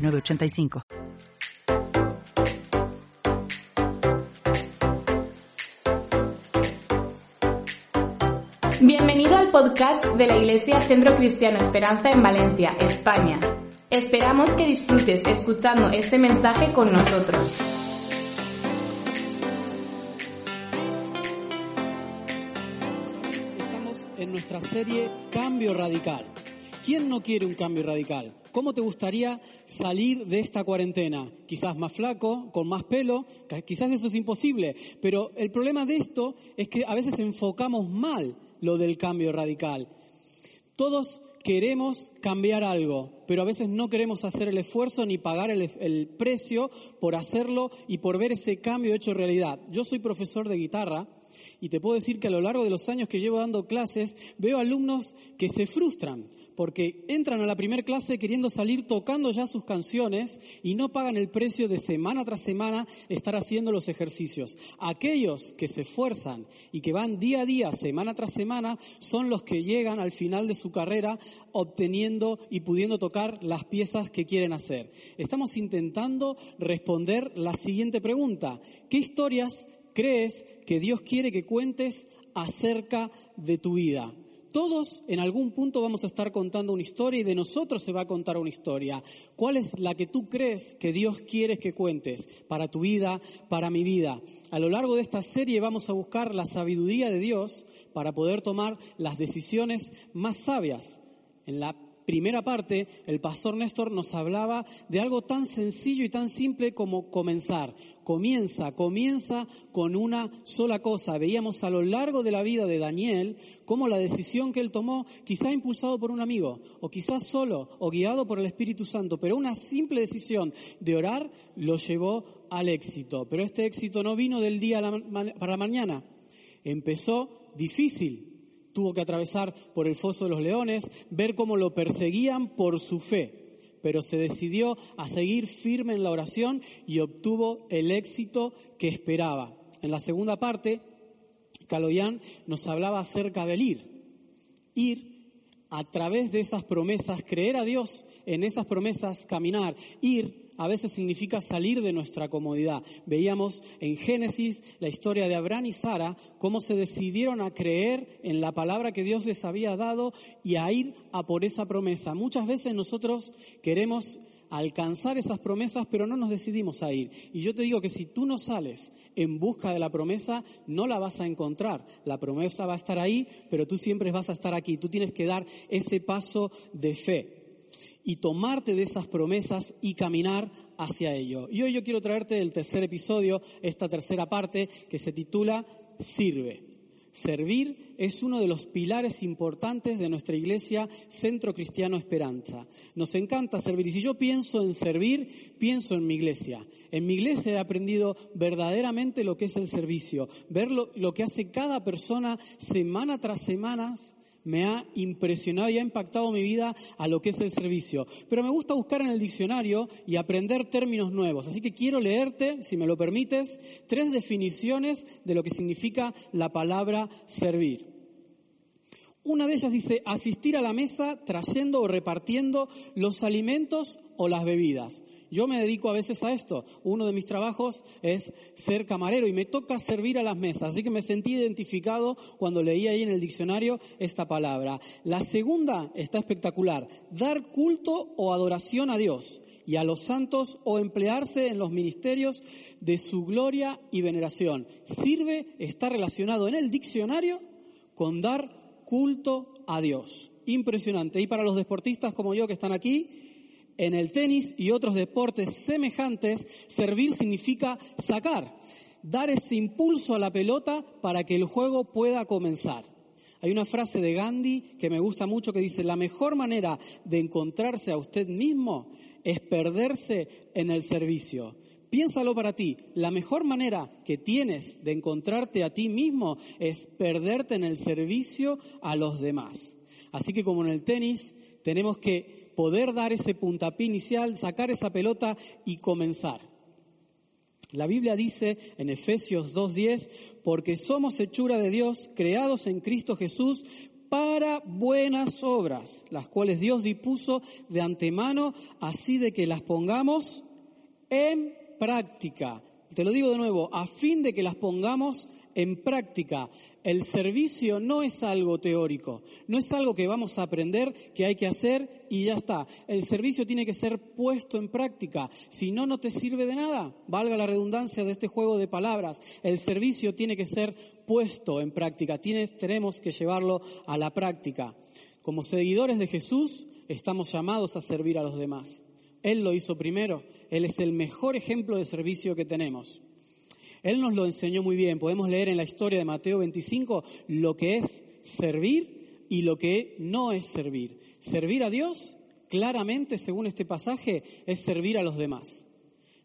985. Bienvenido al podcast de la Iglesia Centro Cristiano Esperanza en Valencia, España. Esperamos que disfrutes escuchando este mensaje con nosotros. Estamos en nuestra serie Cambio Radical. ¿Quién no quiere un cambio radical? ¿Cómo te gustaría salir de esta cuarentena? Quizás más flaco, con más pelo, quizás eso es imposible, pero el problema de esto es que a veces enfocamos mal lo del cambio radical. Todos queremos cambiar algo, pero a veces no queremos hacer el esfuerzo ni pagar el, precio por hacerlo y por ver ese cambio hecho realidad. Yo soy profesor de guitarra y te puedo decir que a lo largo de los años que llevo dando clases veo alumnos que se frustran porque entran a la primera clase queriendo salir tocando ya sus canciones y no pagan el precio de semana tras semana estar haciendo los ejercicios. Aquellos que se esfuerzan y que van día a día, semana tras semana, son los que llegan al final de su carrera obteniendo y pudiendo tocar las piezas que quieren hacer. Estamos intentando responder la siguiente pregunta. ¿Qué historias crees que Dios quiere que cuentes acerca de tu vida? Todos en algún punto vamos a estar contando una historia y de nosotros se va a contar una historia. ¿Cuál es la que tú crees que Dios quiere que cuentes para tu vida, para mi vida? A lo largo de esta serie vamos a buscar la sabiduría de Dios para poder tomar las decisiones más sabias. En la primera parte, el pastor Néstor nos hablaba de algo tan sencillo y tan simple como comenzar. Comienza, comienza con una sola cosa. Veíamos a lo largo de la vida de Daniel cómo la decisión que él tomó, quizá impulsado por un amigo, o quizás solo, o guiado por el Espíritu Santo, pero una simple decisión de orar lo llevó al éxito. Pero este éxito no vino del día para la mañana. Empezó difícil, tuvo que atravesar por el foso de los leones, ver cómo lo perseguían por su fe, pero se decidió a seguir firme en la oración y obtuvo el éxito que esperaba. En la segunda parte, Caloyán nos hablaba acerca del ir, ir a través de esas promesas, creer a Dios en esas promesas, caminar, ir a veces significa salir de nuestra comodidad. Veíamos en Génesis la historia de Abraham y Sara, cómo se decidieron a creer en la palabra que Dios les había dado y a ir a por esa promesa. Muchas veces nosotros queremos alcanzar esas promesas, pero no nos decidimos a ir. Y yo te digo que si tú no sales en busca de la promesa, no la vas a encontrar. La promesa va a estar ahí, pero tú siempre vas a estar aquí. Tú tienes que dar ese paso de fe y tomarte de esas promesas y caminar hacia ello. Y hoy yo quiero traerte el tercer episodio, esta tercera parte que se titula Sirve. Servir es uno de los pilares importantes de nuestra iglesia Centro Cristiano Esperanza. Nos encanta servir y si yo pienso en servir, pienso en mi iglesia. En mi iglesia he aprendido verdaderamente lo que es el servicio, ver lo, lo que hace cada persona semana tras semana me ha impresionado y ha impactado mi vida a lo que es el servicio. Pero me gusta buscar en el diccionario y aprender términos nuevos. Así que quiero leerte, si me lo permites, tres definiciones de lo que significa la palabra servir. Una de ellas dice asistir a la mesa trayendo o repartiendo los alimentos o las bebidas. Yo me dedico a veces a esto. Uno de mis trabajos es ser camarero y me toca servir a las mesas. Así que me sentí identificado cuando leí ahí en el diccionario esta palabra. La segunda está espectacular. Dar culto o adoración a Dios y a los santos o emplearse en los ministerios de su gloria y veneración. Sirve, está relacionado en el diccionario con dar culto a Dios. Impresionante. Y para los deportistas como yo que están aquí, en el tenis y otros deportes semejantes, servir significa sacar, dar ese impulso a la pelota para que el juego pueda comenzar. Hay una frase de Gandhi que me gusta mucho que dice, la mejor manera de encontrarse a usted mismo es perderse en el servicio. Piénsalo para ti. La mejor manera que tienes de encontrarte a ti mismo es perderte en el servicio a los demás. Así que como en el tenis, tenemos que poder dar ese puntapié inicial, sacar esa pelota y comenzar. La Biblia dice en Efesios 2.10, porque somos hechura de Dios, creados en Cristo Jesús para buenas obras, las cuales Dios dispuso de antemano, así de que las pongamos en práctica. Te lo digo de nuevo, a fin de que las pongamos en práctica. El servicio no es algo teórico, no es algo que vamos a aprender, que hay que hacer y ya está. El servicio tiene que ser puesto en práctica, si no, no te sirve de nada. Valga la redundancia de este juego de palabras. El servicio tiene que ser puesto en práctica, tenemos que llevarlo a la práctica. Como seguidores de Jesús, estamos llamados a servir a los demás. Él lo hizo primero, Él es el mejor ejemplo de servicio que tenemos. Él nos lo enseñó muy bien. Podemos leer en la historia de Mateo 25 lo que es servir y lo que no es servir. Servir a Dios, claramente, según este pasaje, es servir a los demás.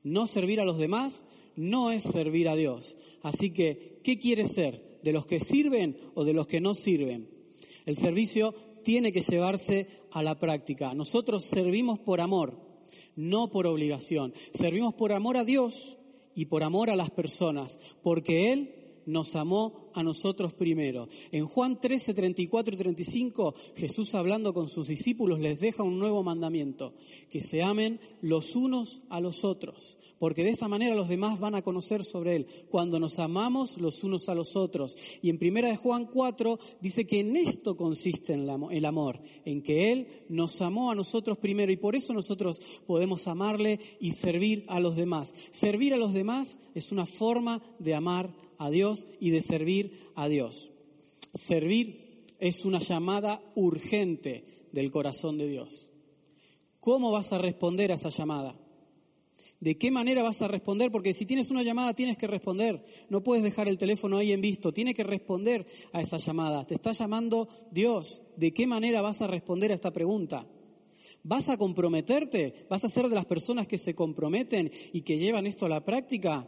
No servir a los demás no es servir a Dios. Así que, ¿qué quiere ser? ¿De los que sirven o de los que no sirven? El servicio tiene que llevarse a la práctica. Nosotros servimos por amor, no por obligación. Servimos por amor a Dios y por amor a las personas, porque Él nos amó a nosotros primero. En Juan 13, 34 y 35, Jesús hablando con sus discípulos les deja un nuevo mandamiento, que se amen los unos a los otros, porque de esa manera los demás van a conocer sobre Él, cuando nos amamos los unos a los otros. Y en primera de Juan 4 dice que en esto consiste el amor, en que Él nos amó a nosotros primero y por eso nosotros podemos amarle y servir a los demás. Servir a los demás es una forma de amar a Dios y de servir a Dios. Servir es una llamada urgente del corazón de Dios. ¿Cómo vas a responder a esa llamada? ¿De qué manera vas a responder? Porque si tienes una llamada tienes que responder. No puedes dejar el teléfono ahí en visto. Tiene que responder a esa llamada. Te está llamando Dios. ¿De qué manera vas a responder a esta pregunta? ¿Vas a comprometerte? ¿Vas a ser de las personas que se comprometen y que llevan esto a la práctica?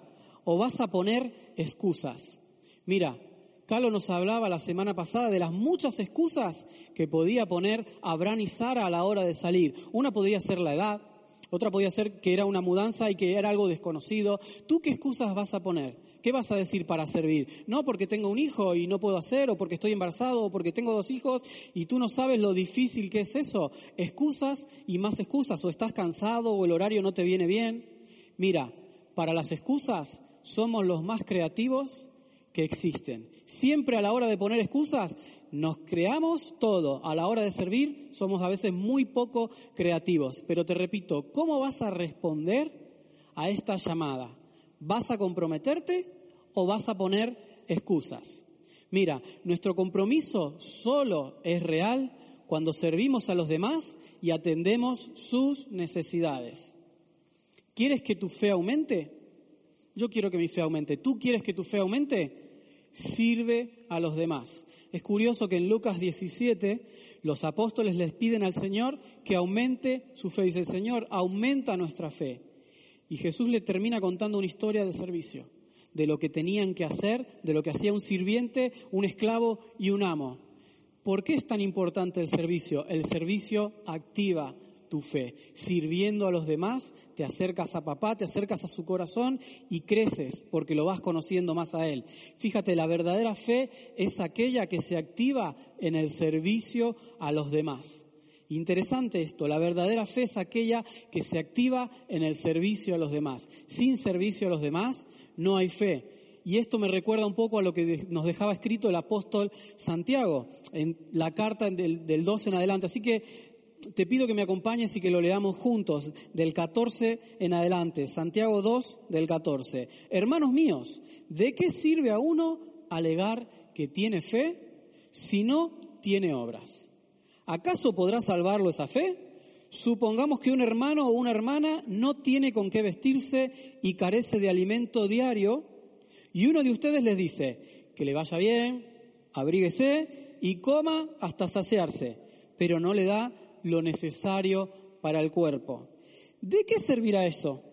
¿O vas a poner excusas? Mira, Carlos nos hablaba la semana pasada de las muchas excusas que podía poner Abraham y Sara a la hora de salir. Una podría ser la edad, otra podía ser que era una mudanza y que era algo desconocido. ¿Tú qué excusas vas a poner? ¿Qué vas a decir para servir? No porque tengo un hijo y no puedo hacer, o porque estoy embarazado, o porque tengo dos hijos y tú no sabes lo difícil que es eso. Excusas y más excusas, o estás cansado o el horario no te viene bien. Mira, para las excusas somos los más creativos que existen. Siempre a la hora de poner excusas nos creamos todo. A la hora de servir somos a veces muy poco creativos. Pero te repito, ¿cómo vas a responder a esta llamada? ¿Vas a comprometerte o vas a poner excusas? Mira, nuestro compromiso solo es real cuando servimos a los demás y atendemos sus necesidades. ¿Quieres que tu fe aumente? Yo quiero que mi fe aumente. ¿Tú quieres que tu fe aumente? Sirve a los demás. Es curioso que en Lucas 17 los apóstoles les piden al Señor que aumente su fe. Dice Señor, aumenta nuestra fe. Y Jesús le termina contando una historia de servicio, de lo que tenían que hacer, de lo que hacía un sirviente, un esclavo y un amo. ¿Por qué es tan importante el servicio? El servicio activa, tu fe. Sirviendo a los demás, te acercas a papá, te acercas a su corazón y creces porque lo vas conociendo más a él. Fíjate, la verdadera fe es aquella que se activa en el servicio a los demás. Interesante esto, la verdadera fe es aquella que se activa en el servicio a los demás. Sin servicio a los demás no hay fe. Y esto me recuerda un poco a lo que nos dejaba escrito el apóstol Santiago en la carta del, del 12 en adelante. Así que te pido que me acompañes y que lo leamos juntos, del 14 en adelante, Santiago 2 del 14. Hermanos míos, ¿de qué sirve a uno alegar que tiene fe si no tiene obras? ¿Acaso podrá salvarlo esa fe? Supongamos que un hermano o una hermana no tiene con qué vestirse y carece de alimento diario, y uno de ustedes les dice que le vaya bien, abríguese y coma hasta saciarse, pero no le da lo necesario para el cuerpo. ¿De qué servirá eso?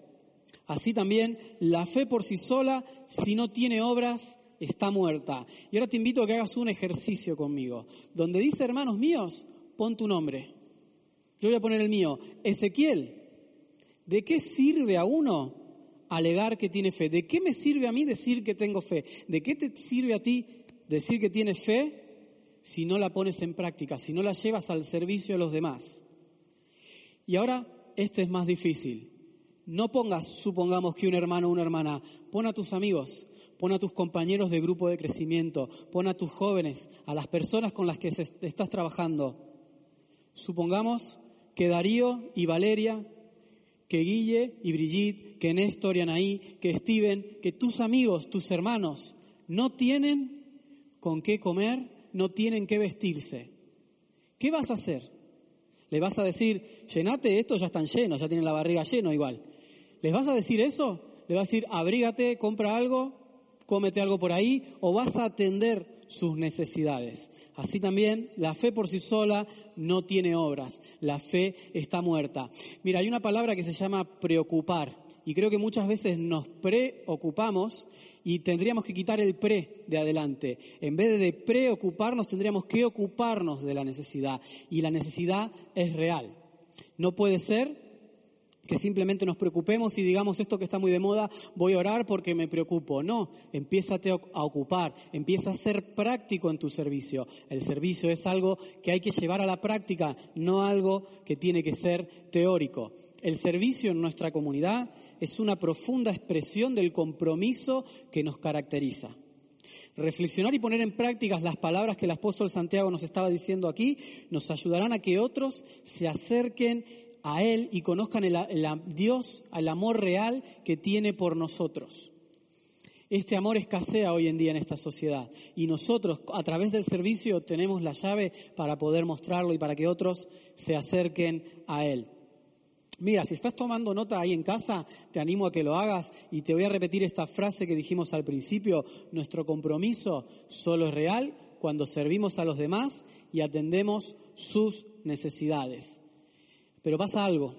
Así también la fe por sí sola, si no tiene obras, está muerta. Y ahora te invito a que hagas un ejercicio conmigo. Donde dice, hermanos míos, pon tu nombre. Yo voy a poner el mío. Ezequiel, ¿de qué sirve a uno alegar que tiene fe? ¿De qué me sirve a mí decir que tengo fe? ¿De qué te sirve a ti decir que tienes fe si no la pones en práctica, si no la llevas al servicio de los demás? Y ahora, este es más difícil. No pongas, supongamos que un hermano o una hermana, pon a tus amigos, pon a tus compañeros de grupo de crecimiento, pon a tus jóvenes, a las personas con las que estás trabajando. Supongamos que Darío y Valeria, que Guille y Brigitte, que Néstor y Anaí, que Steven, que tus amigos, tus hermanos, no tienen con qué comer, no tienen qué vestirse. ¿Qué vas a hacer? ¿Le vas a decir, llenate, estos ya están llenos, ya tienen la barriga lleno igual? ¿Les vas a decir eso? ¿Le vas a decir, abrígate, compra algo, cómete algo por ahí? ¿O vas a atender sus necesidades? Así también, la fe por sí sola no tiene obras. La fe está muerta. Mira, hay una palabra que se llama preocupar. Y creo que muchas veces nos preocupamos y tendríamos que quitar el pre de adelante. En vez de preocuparnos, tendríamos que ocuparnos de la necesidad. Y la necesidad es real. No puede ser que simplemente nos preocupemos y digamos esto que está muy de moda, voy a orar porque me preocupo. No, empiézate a ocupar, empieza a ser práctico en tu servicio. El servicio es algo que hay que llevar a la práctica, no algo que tiene que ser teórico. El servicio en nuestra comunidad es una profunda expresión del compromiso que nos caracteriza. Reflexionar y poner en práctica las palabras que el apóstol Santiago nos estaba diciendo aquí nos ayudarán a que otros se acerquen a Él y conozcan el, Dios, al amor real que tiene por nosotros. Este amor escasea hoy en día en esta sociedad y nosotros a través del servicio tenemos la llave para poder mostrarlo y para que otros se acerquen a Él. Mira, si estás tomando nota ahí en casa, te animo a que lo hagas y te voy a repetir esta frase que dijimos al principio. Nuestro compromiso solo es real cuando servimos a los demás y atendemos sus necesidades. Pero pasa algo.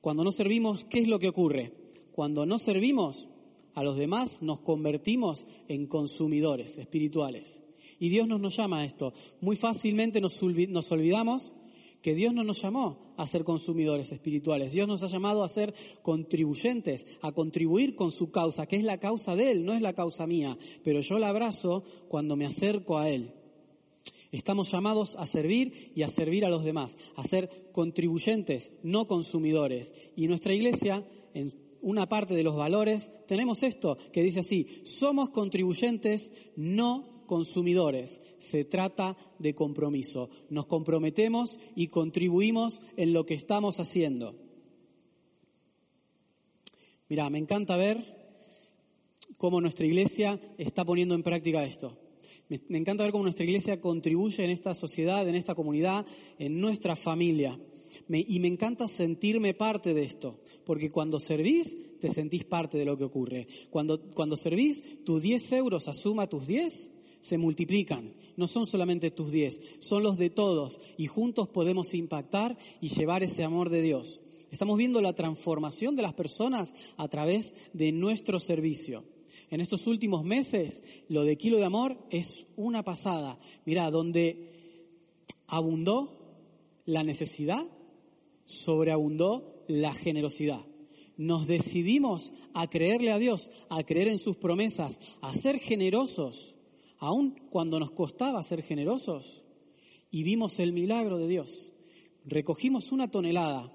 Cuando no servimos, ¿qué es lo que ocurre? Cuando no servimos a los demás, nos convertimos en consumidores espirituales. Y Dios nos, nos llama a esto. Muy fácilmente nos, nos olvidamos que Dios no nos llamó a ser consumidores espirituales. Dios nos ha llamado a ser contribuyentes, a contribuir con su causa, que es la causa de Él, no es la causa mía. Pero yo la abrazo cuando me acerco a Él. Estamos llamados a servir y a servir a los demás, a ser contribuyentes, no consumidores. Y nuestra iglesia, en una parte de los valores, tenemos esto que dice así, somos contribuyentes, no consumidores. Se trata de compromiso. Nos comprometemos y contribuimos en lo que estamos haciendo. Mira, me encanta ver cómo nuestra iglesia está poniendo en práctica esto. Me, encanta ver cómo nuestra iglesia contribuye en esta sociedad, en esta comunidad, en nuestra familia. y me encanta sentirme parte de esto, porque cuando servís, te sentís parte de lo que ocurre. Cuando, cuando servís, tus 10 euros a suma tus 10, se multiplican. No son solamente tus 10, son los de todos. Y juntos podemos impactar y llevar ese amor de Dios. Estamos viendo la transformación de las personas a través de nuestro servicio en estos últimos meses, lo de Kilo de Amor es una pasada. Mira, donde abundó la necesidad, sobreabundó la generosidad. Nos decidimos a creerle a Dios, a creer en sus promesas, a ser generosos, aun cuando nos costaba ser generosos. Y vimos el milagro de Dios. Recogimos una tonelada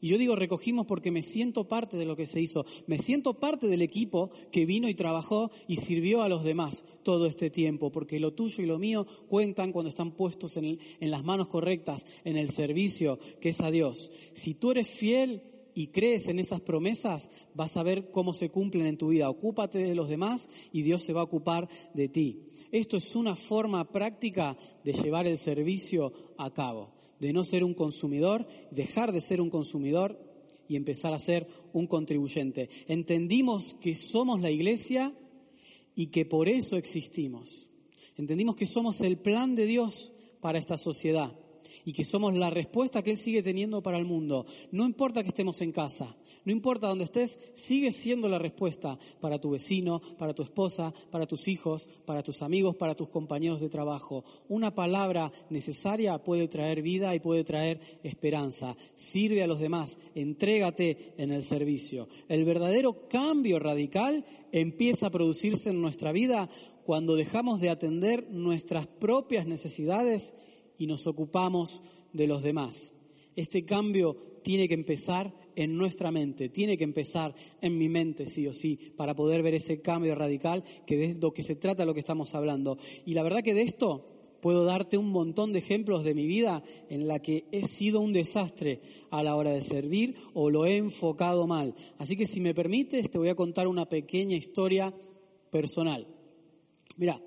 y yo digo recogimos porque me siento parte de lo que se hizo, me siento parte del equipo que vino y trabajó y sirvió a los demás todo este tiempo, porque lo tuyo y lo mío cuentan cuando están puestos en, en las manos correctas, en el servicio que es a Dios. Si tú eres fiel y crees en esas promesas, vas a ver cómo se cumplen en tu vida. Ocúpate de los demás y Dios se va a ocupar de ti. Esto es una forma práctica de llevar el servicio a cabo de no ser un consumidor, dejar de ser un consumidor y empezar a ser un contribuyente. Entendimos que somos la iglesia y que por eso existimos. Entendimos que somos el plan de Dios para esta sociedad. Y que somos la respuesta que Él sigue teniendo para el mundo. No importa que estemos en casa, no importa dónde estés, sigue siendo la respuesta para tu vecino, para tu esposa, para tus hijos, para tus amigos, para tus compañeros de trabajo. Una palabra necesaria puede traer vida y puede traer esperanza. Sirve a los demás, entrégate en el servicio. El verdadero cambio radical empieza a producirse en nuestra vida cuando dejamos de atender nuestras propias necesidades y nos ocupamos de los demás. Este cambio tiene que empezar en nuestra mente, tiene que empezar en mi mente, sí o sí, para poder ver ese cambio radical que de lo que se trata lo que estamos hablando. Y la verdad que de esto puedo darte un montón de ejemplos de mi vida en la que he sido un desastre a la hora de servir o lo he enfocado mal. Así que si me permites, te voy a contar una pequeña historia personal. Mira,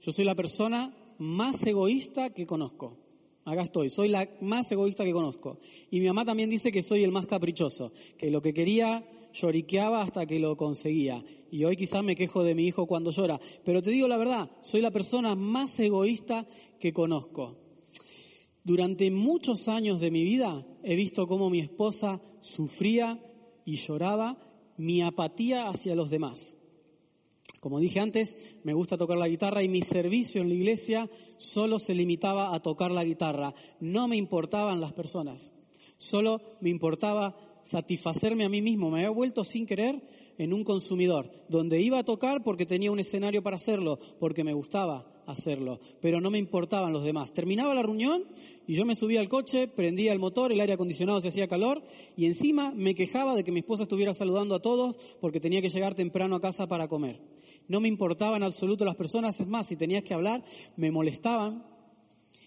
yo soy la persona más egoísta que conozco. Acá estoy, soy la más egoísta que conozco. Y mi mamá también dice que soy el más caprichoso, que lo que quería lloriqueaba hasta que lo conseguía. Y hoy quizás me quejo de mi hijo cuando llora. Pero te digo la verdad, soy la persona más egoísta que conozco. Durante muchos años de mi vida he visto cómo mi esposa sufría y lloraba mi apatía hacia los demás. Como dije antes, me gusta tocar la guitarra y mi servicio en la iglesia solo se limitaba a tocar la guitarra. No me importaban las personas, solo me importaba satisfacerme a mí mismo. Me había vuelto sin querer en un consumidor, donde iba a tocar porque tenía un escenario para hacerlo, porque me gustaba hacerlo, pero no me importaban los demás. Terminaba la reunión y yo me subía al coche, prendía el motor, el aire acondicionado se hacía calor y encima me quejaba de que mi esposa estuviera saludando a todos porque tenía que llegar temprano a casa para comer. No me importaban en absoluto las personas, es más, si tenías que hablar, me molestaban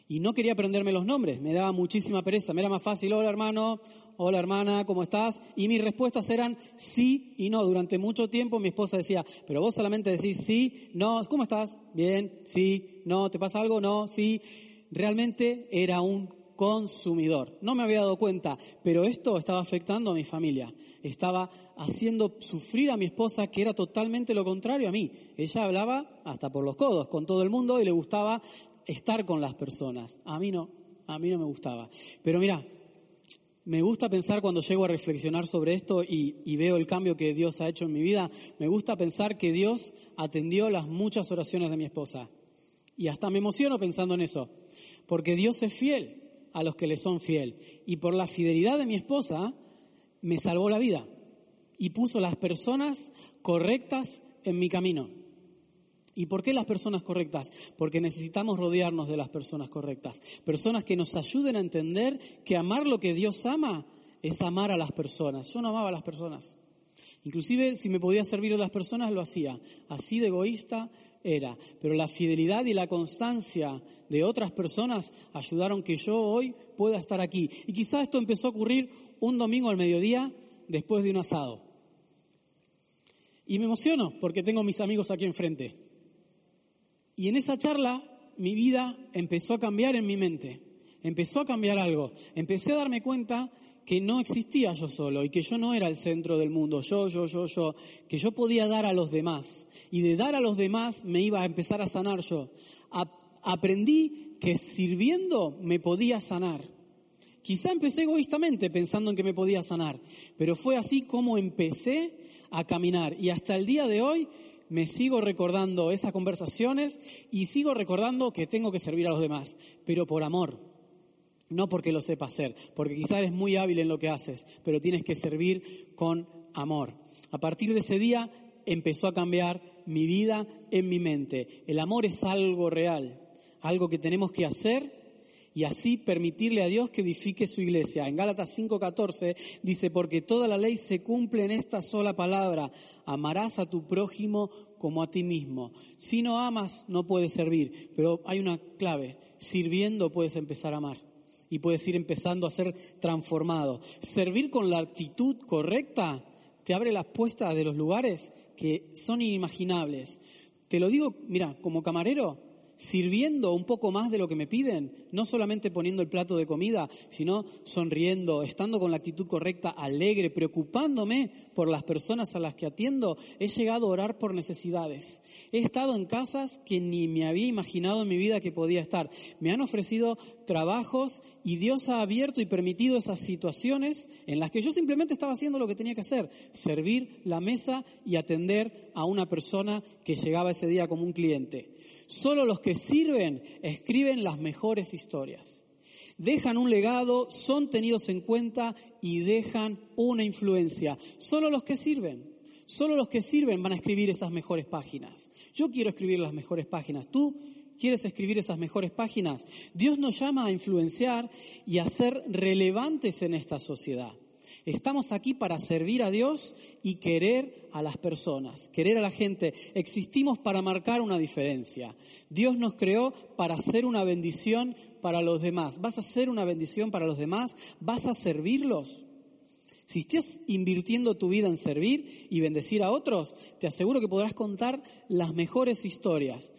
y no quería aprenderme los nombres, me daba muchísima pereza, me era más fácil, hola hermano, hola hermana, ¿cómo estás? Y mis respuestas eran sí y no. Durante mucho tiempo mi esposa decía, pero vos solamente decís sí, no, ¿cómo estás? Bien, sí, no, ¿te pasa algo? No, sí. Realmente era un consumidor. No me había dado cuenta, pero esto estaba afectando a mi familia. Estaba haciendo sufrir a mi esposa, que era totalmente lo contrario a mí. Ella hablaba hasta por los codos con todo el mundo y le gustaba estar con las personas. A mí no, a mí no me gustaba. Pero mira, me gusta pensar cuando llego a reflexionar sobre esto y, veo el cambio que Dios ha hecho en mi vida, me gusta pensar que Dios atendió las muchas oraciones de mi esposa. Y hasta me emociono pensando en eso, porque Dios es fiel a los que le son fiel. Y por la fidelidad de mi esposa, me salvó la vida y puso las personas correctas en mi camino. ¿Y por qué las personas correctas? Porque necesitamos rodearnos de las personas correctas. Personas que nos ayuden a entender que amar lo que Dios ama es amar a las personas. Yo no amaba a las personas. Inclusive si me podía servir a las personas lo hacía. Así de egoísta era. Pero la fidelidad y la constancia de otras personas ayudaron que yo hoy pueda estar aquí. Y quizá esto empezó a ocurrir un domingo al mediodía después de un asado. Y me emociono porque tengo mis amigos aquí enfrente. Y en esa charla mi vida empezó a cambiar en mi mente, empezó a cambiar algo, empecé a darme cuenta que no existía yo solo y que yo no era el centro del mundo, yo, yo, yo, yo, que yo podía dar a los demás. Y de dar a los demás me iba a empezar a sanar yo. aprendí que sirviendo me podía sanar. Quizá empecé egoístamente pensando en que me podía sanar, pero fue así como empecé a caminar. Y hasta el día de hoy me sigo recordando esas conversaciones y sigo recordando que tengo que servir a los demás, pero por amor, no porque lo sepa hacer, porque quizás eres muy hábil en lo que haces, pero tienes que servir con amor. A partir de ese día empezó a cambiar mi vida en mi mente. El amor es algo real, algo que tenemos que hacer y así permitirle a Dios que edifique su iglesia. En Gálatas 5:14 dice, porque toda la ley se cumple en esta sola palabra, amarás a tu prójimo como a ti mismo. Si no amas, no puedes servir, pero hay una clave, sirviendo puedes empezar a amar y puedes ir empezando a ser transformado. Servir con la actitud correcta te abre las puertas de los lugares que son inimaginables. Te lo digo, mira, como camarero, sirviendo un poco más de lo que me piden, no solamente poniendo el plato de comida, sino sonriendo, estando con la actitud correcta, alegre, preocupándome por las personas a las que atiendo. He llegado a orar por necesidades. He estado en casas que ni me había imaginado en mi vida que podía estar. Me han ofrecido trabajos y Dios ha abierto y permitido esas situaciones en las que yo simplemente estaba haciendo lo que tenía que hacer, servir la mesa y atender a una persona que llegaba ese día como un cliente. Solo los que sirven escriben las mejores historias. Dejan un legado, son tenidos en cuenta y dejan una influencia. Solo los que sirven. Solo los que sirven van a escribir esas mejores páginas. Yo quiero escribir las mejores páginas. ¿Tú quieres escribir esas mejores páginas? Dios nos llama a influenciar y a ser relevantes en esta sociedad. Estamos aquí para servir a Dios y querer a las personas, querer a la gente. Existimos para marcar una diferencia. Dios nos creó para ser una bendición para los demás. ¿Vas a ser una bendición para los demás? ¿Vas a servirlos? Si estás invirtiendo tu vida en servir y bendecir a otros, te aseguro que podrás contar las mejores historias.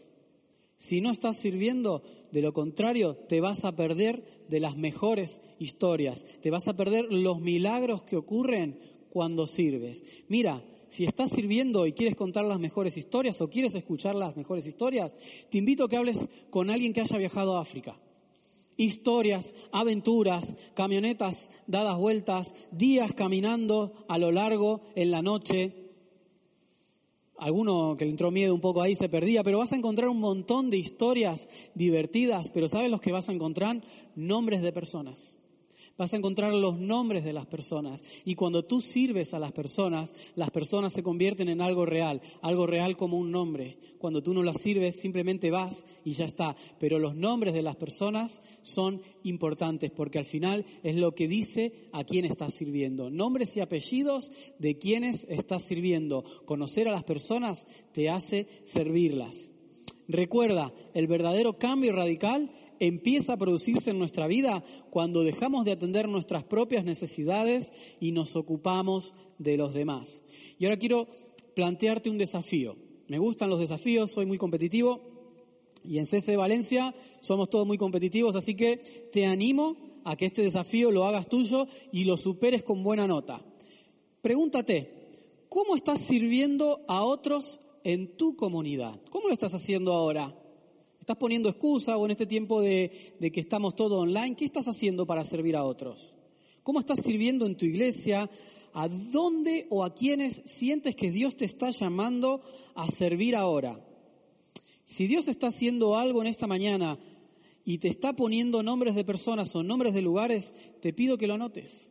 Si no estás sirviendo, de lo contrario, te vas a perder de las mejores historias, te vas a perder los milagros que ocurren cuando sirves. Mira, si estás sirviendo y quieres contar las mejores historias o quieres escuchar las mejores historias, te invito a que hables con alguien que haya viajado a África. Historias, aventuras, camionetas dadas vueltas, días caminando a lo largo en la noche, alguno que le entró miedo un poco ahí se perdía, pero vas a encontrar un montón de historias divertidas, pero ¿sabes los que vas a encontrar? Nombres de personas vas a encontrar los nombres de las personas. Y cuando tú sirves a las personas, las personas se convierten en algo real, algo real como un nombre. Cuando tú no las sirves, simplemente vas y ya está. Pero los nombres de las personas son importantes porque al final es lo que dice a quién estás sirviendo. Nombres y apellidos de quienes estás sirviendo. Conocer a las personas te hace servirlas. Recuerda, el verdadero cambio radical empieza a producirse en nuestra vida cuando dejamos de atender nuestras propias necesidades y nos ocupamos de los demás. Y ahora quiero plantearte un desafío. Me gustan los desafíos, soy muy competitivo y en CC Valencia somos todos muy competitivos, así que te animo a que este desafío lo hagas tuyo y lo superes con buena nota. Pregúntate, ¿cómo estás sirviendo a otros en tu comunidad? ¿Cómo lo estás haciendo ahora? ¿Estás poniendo excusa o en este tiempo de, que estamos todo online? ¿Qué estás haciendo para servir a otros? ¿Cómo estás sirviendo en tu iglesia? ¿A dónde o a quiénes sientes que Dios te está llamando a servir ahora? Si Dios está haciendo algo en esta mañana y te está poniendo nombres de personas o nombres de lugares, te pido que lo anotes.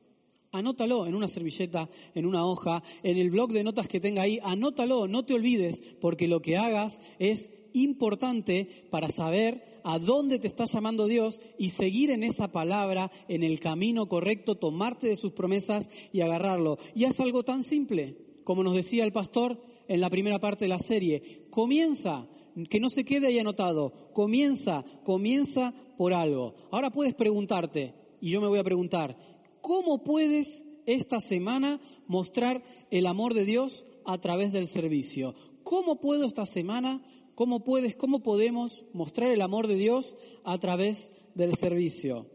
Anótalo en una servilleta, en una hoja, en el blog de notas que tenga ahí. Anótalo, no te olvides, porque lo que hagas es importante para saber a dónde te está llamando Dios y seguir en esa palabra, en el camino correcto, tomarte de sus promesas y agarrarlo. Y es algo tan simple, como nos decía el pastor en la primera parte de la serie. Comienza, que no se quede ahí anotado, comienza, comienza por algo. Ahora puedes preguntarte, y yo me voy a preguntar, ¿cómo puedes esta semana mostrar el amor de Dios a través del servicio? ¿Cómo puedo esta semana ¿Cómo puedes, cómo podemos mostrar el amor de Dios a través del servicio?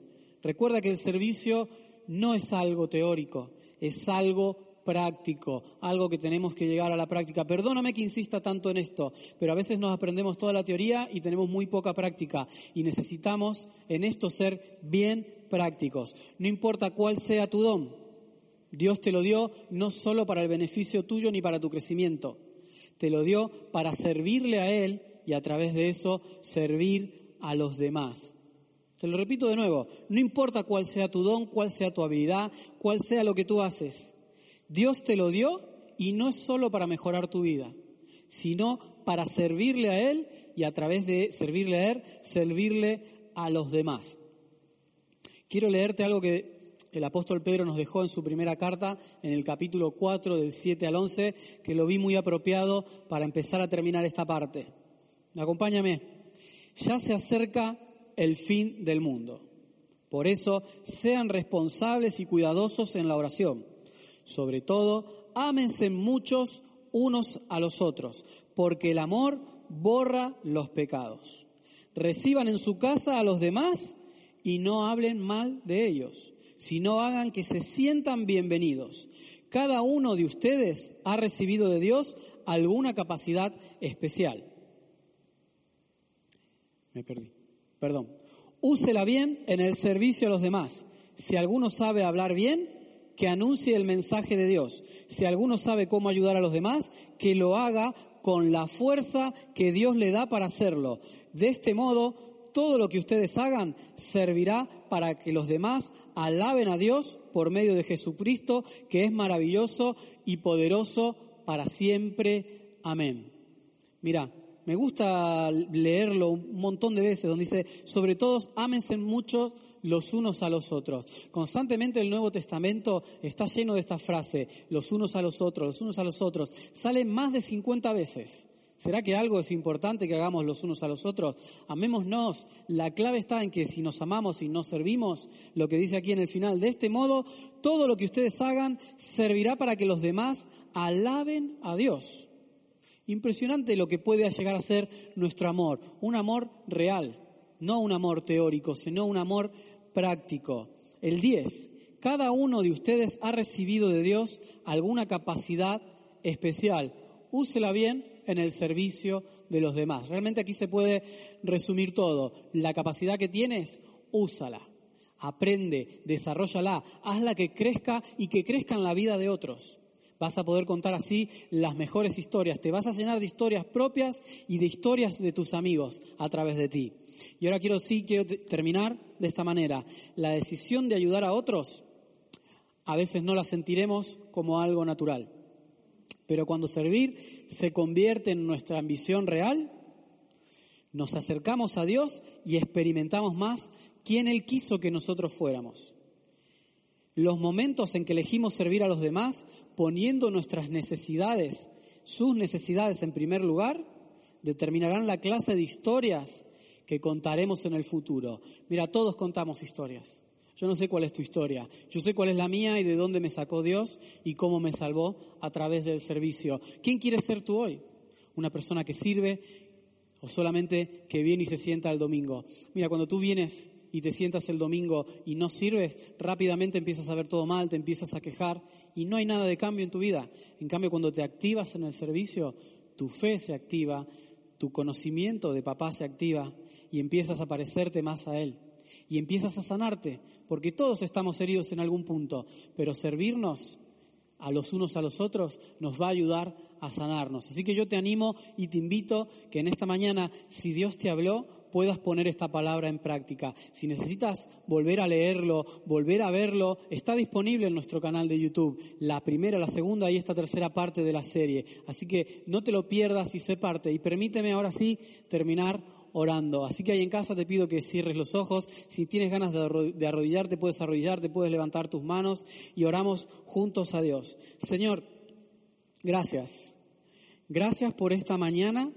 Recuerda que el servicio no es algo teórico, es algo práctico, algo que tenemos que llegar a la práctica. Perdóname que insista tanto en esto, pero a veces nos aprendemos toda la teoría y tenemos muy poca práctica y necesitamos en esto ser bien prácticos. No importa cuál sea tu don, Dios te lo dio no solo para el beneficio tuyo ni para tu crecimiento te lo dio para servirle a Él y a través de eso servir a los demás. Te lo repito de nuevo, no importa cuál sea tu don, cuál sea tu habilidad, cuál sea lo que tú haces. Dios te lo dio y no es solo para mejorar tu vida, sino para servirle a Él y a través de servirle a Él, servirle a los demás. Quiero leerte algo que el apóstol Pedro nos dejó en su primera carta, en el capítulo 4 del 7 al 11, que lo vi muy apropiado para empezar a terminar esta parte. Acompáñame. Ya se acerca el fin del mundo. Por eso, sean responsables y cuidadosos en la oración. Sobre todo, ámense muchos unos a los otros, porque el amor borra los pecados. Reciban en su casa a los demás y no hablen mal de ellos, sino hagan que se sientan bienvenidos. Cada uno de ustedes ha recibido de Dios alguna capacidad especial. Me perdí. Perdón. Úsela bien en el servicio a los demás. Si alguno sabe hablar bien, que anuncie el mensaje de Dios. Si alguno sabe cómo ayudar a los demás, que lo haga con la fuerza que Dios le da para hacerlo. De este modo, todo lo que ustedes hagan servirá para que los demás alaben a Dios por medio de Jesucristo, que es maravilloso y poderoso para siempre. Amén. Mira, me gusta leerlo un montón de veces, donde dice, sobre todo, ámense mucho los unos a los otros. Constantemente el Nuevo Testamento está lleno de esta frase, los unos a los otros, los unos a los otros. Sale más de 50 veces. ¿Será que algo es importante que hagamos los unos a los otros? Amémonos. La clave está en que si nos amamos y nos servimos, lo que dice aquí en el final, de este modo, todo lo que ustedes hagan servirá para que los demás alaben a Dios. Impresionante lo que puede llegar a ser nuestro amor, un amor real, no un amor teórico, sino un amor práctico. El 10. Cada uno de ustedes ha recibido de Dios alguna capacidad especial. Úsela bien en el servicio de los demás. Realmente aquí se puede resumir todo. La capacidad que tienes, úsala. Aprende, desarrollala, hazla que crezca y que crezca en la vida de otros. Vas a poder contar así las mejores historias. Te vas a llenar de historias propias y de historias de tus amigos a través de ti. Y ahora quiero sí, quiero terminar de esta manera. La decisión de ayudar a otros, a veces no la sentiremos como algo natural. Pero cuando servir se convierte en nuestra ambición real, nos acercamos a Dios y experimentamos más quién Él quiso que nosotros fuéramos. Los momentos en que elegimos servir a los demás, poniendo nuestras necesidades, sus necesidades en primer lugar, determinarán la clase de historias que contaremos en el futuro. Mira, todos contamos historias. Yo no sé cuál es tu historia. Yo sé cuál es la mía y de dónde me sacó Dios y cómo me salvó a través del servicio. ¿Quién quieres ser tú hoy? ¿Una persona que sirve o solamente que viene y se sienta el domingo? Mira, cuando tú vienes y te sientas el domingo y no sirves, rápidamente empiezas a ver todo mal, te empiezas a quejar y no hay nada de cambio en tu vida. En cambio, cuando te activas en el servicio, tu fe se activa, tu conocimiento de papá se activa y empiezas a parecerte más a Él. Y empiezas a sanarte, porque todos estamos heridos en algún punto, pero servirnos a los unos a los otros nos va a ayudar a sanarnos. Así que yo te animo y te invito que en esta mañana, si Dios te habló, puedas poner esta palabra en práctica. Si necesitas volver a leerlo, volver a verlo, está disponible en nuestro canal de YouTube, la primera, la segunda y esta tercera parte de la serie. Así que no te lo pierdas y sé parte. Y permíteme ahora sí terminar orando. Así que ahí en casa te pido que cierres los ojos. Si tienes ganas de arrodillarte, puedes arrodillarte, puedes levantar tus manos y oramos juntos a Dios. Señor, gracias. Gracias por esta mañana.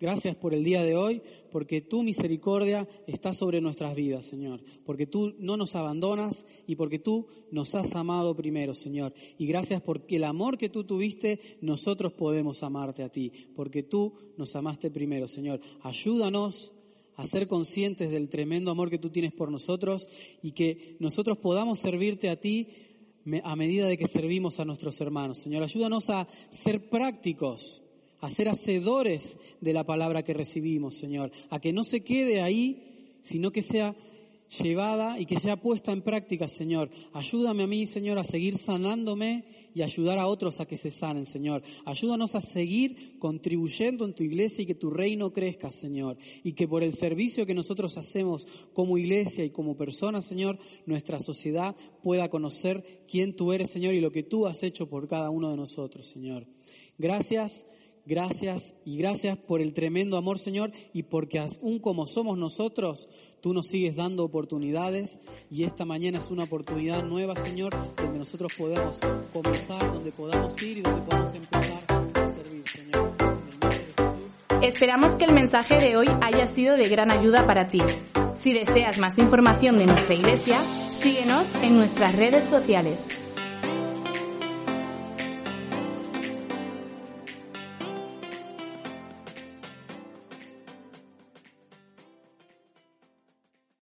Gracias por el día de hoy, porque tu misericordia está sobre nuestras vidas, Señor, porque tú no nos abandonas y porque tú nos has amado primero, Señor. Y gracias porque el amor que tú tuviste, nosotros podemos amarte a ti, porque tú nos amaste primero, Señor. Ayúdanos a ser conscientes del tremendo amor que tú tienes por nosotros y que nosotros podamos servirte a ti a medida de que servimos a nuestros hermanos. Señor, ayúdanos a ser prácticos a ser hacedores de la palabra que recibimos, Señor, a que no se quede ahí, sino que sea llevada y que sea puesta en práctica, Señor. Ayúdame a mí, Señor, a seguir sanándome y ayudar a otros a que se sanen, Señor. Ayúdanos a seguir contribuyendo en tu iglesia y que tu reino crezca, Señor. Y que por el servicio que nosotros hacemos como iglesia y como personas, Señor, nuestra sociedad pueda conocer quién tú eres, Señor, y lo que tú has hecho por cada uno de nosotros, Señor. Gracias Gracias y gracias por el tremendo amor, Señor, y porque aún como somos nosotros, tú nos sigues dando oportunidades y esta mañana es una oportunidad nueva, Señor, donde nosotros podemos comenzar, donde podamos ir y donde podamos empezar a servir, Señor. Esperamos que el mensaje de hoy haya sido de gran ayuda para ti. Si deseas más información de nuestra iglesia, síguenos en nuestras redes sociales.